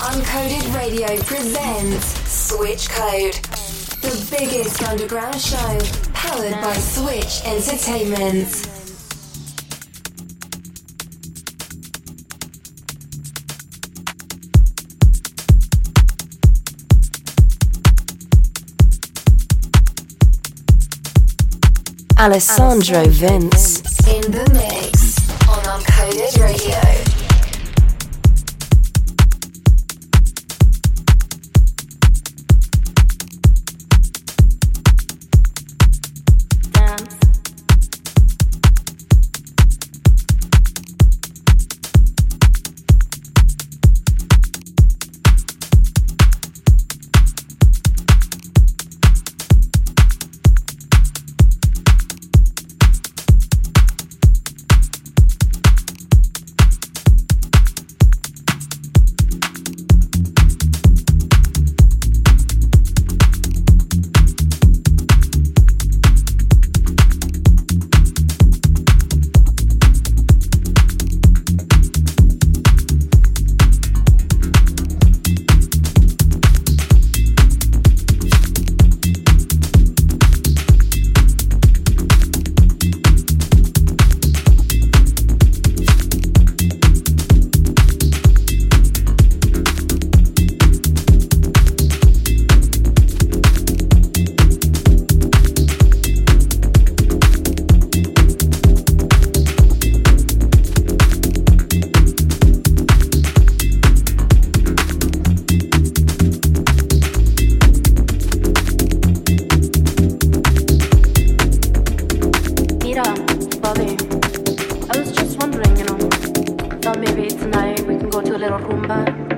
Uncoded Radio presents Switch Code, the biggest underground show powered by Switch Entertainment. Alessandro Vince. In the mix Pedro Rumba.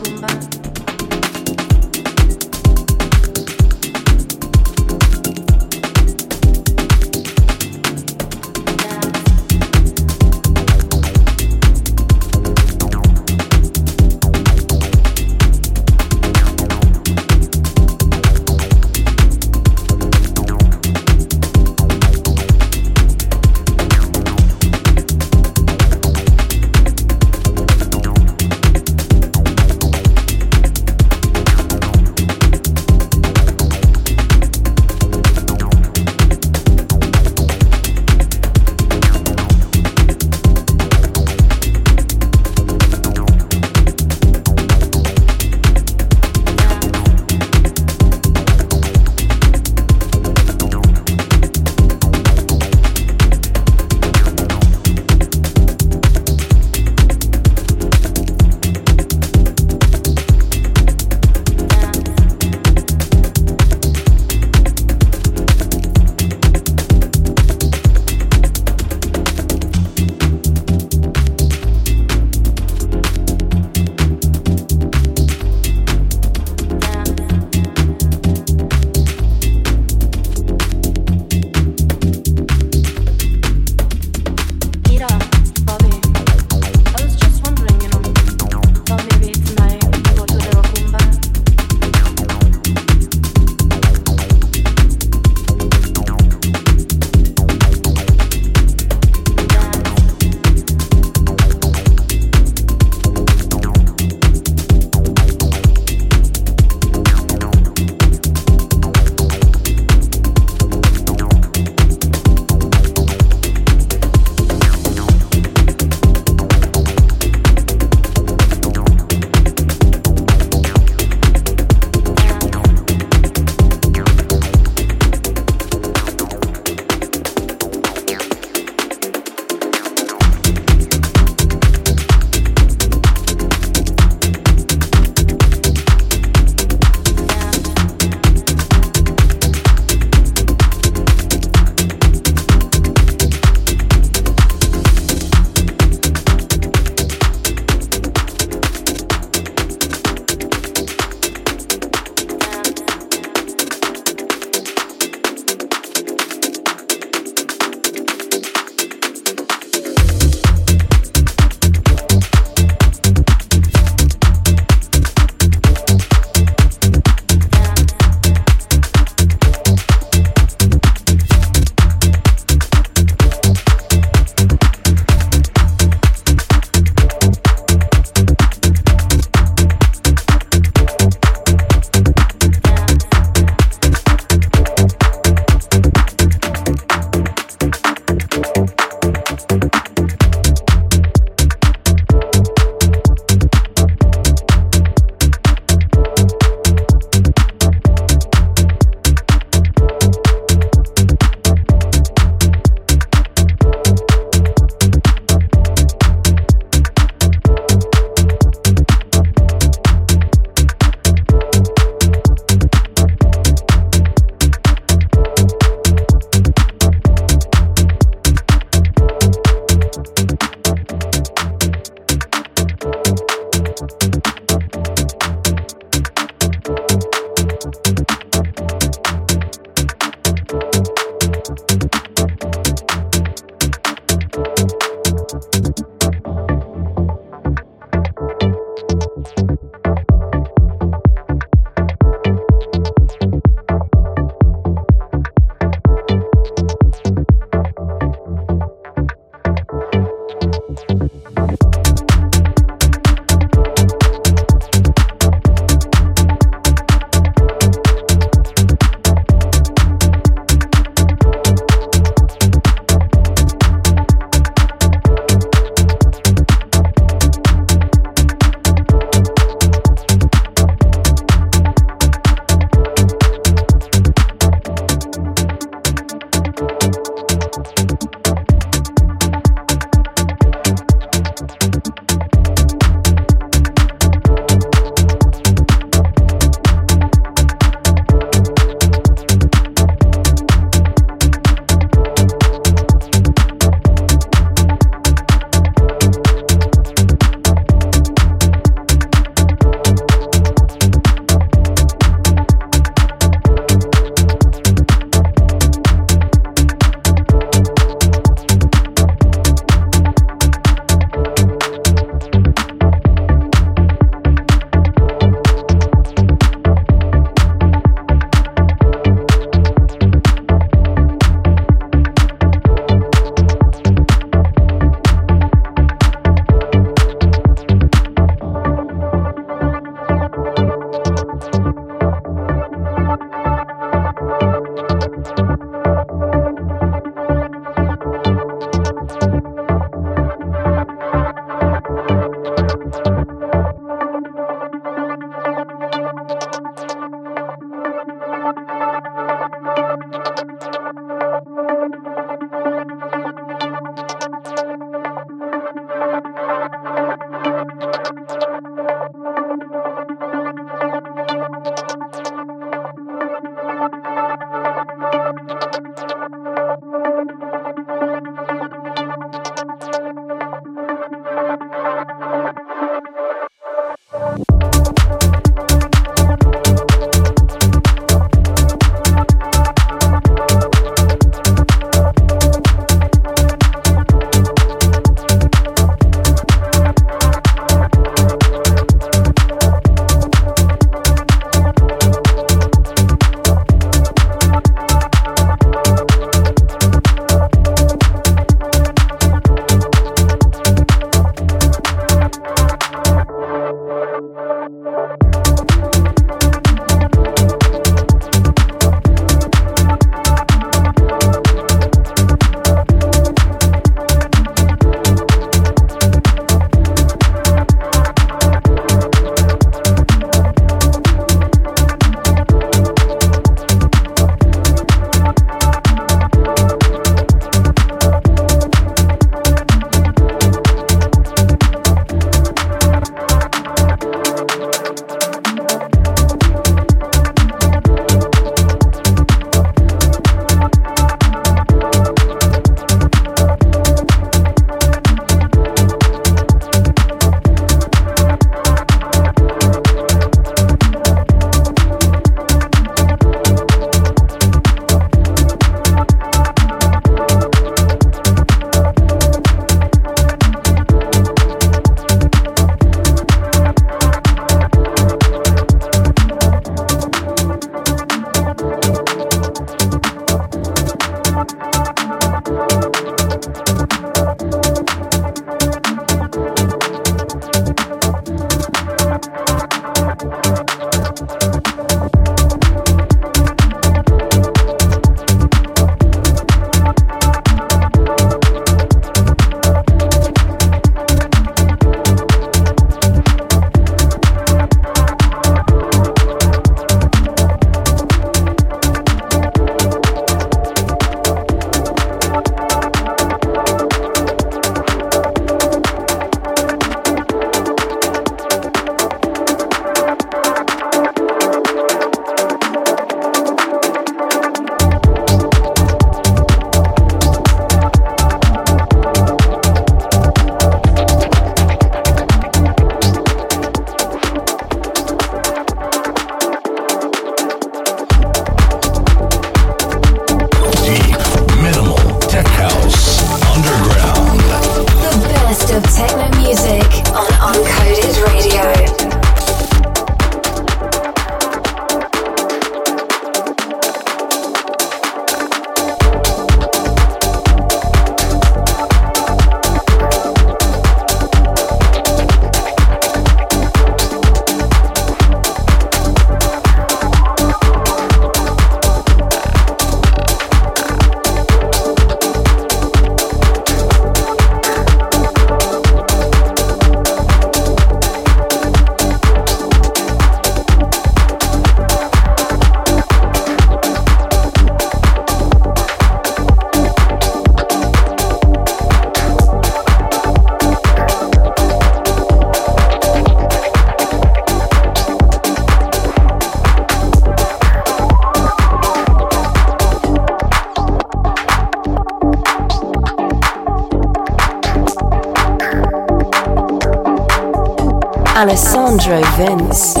Alessandro Vince.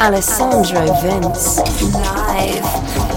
Alessandro Vince. Live.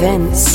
Alessandro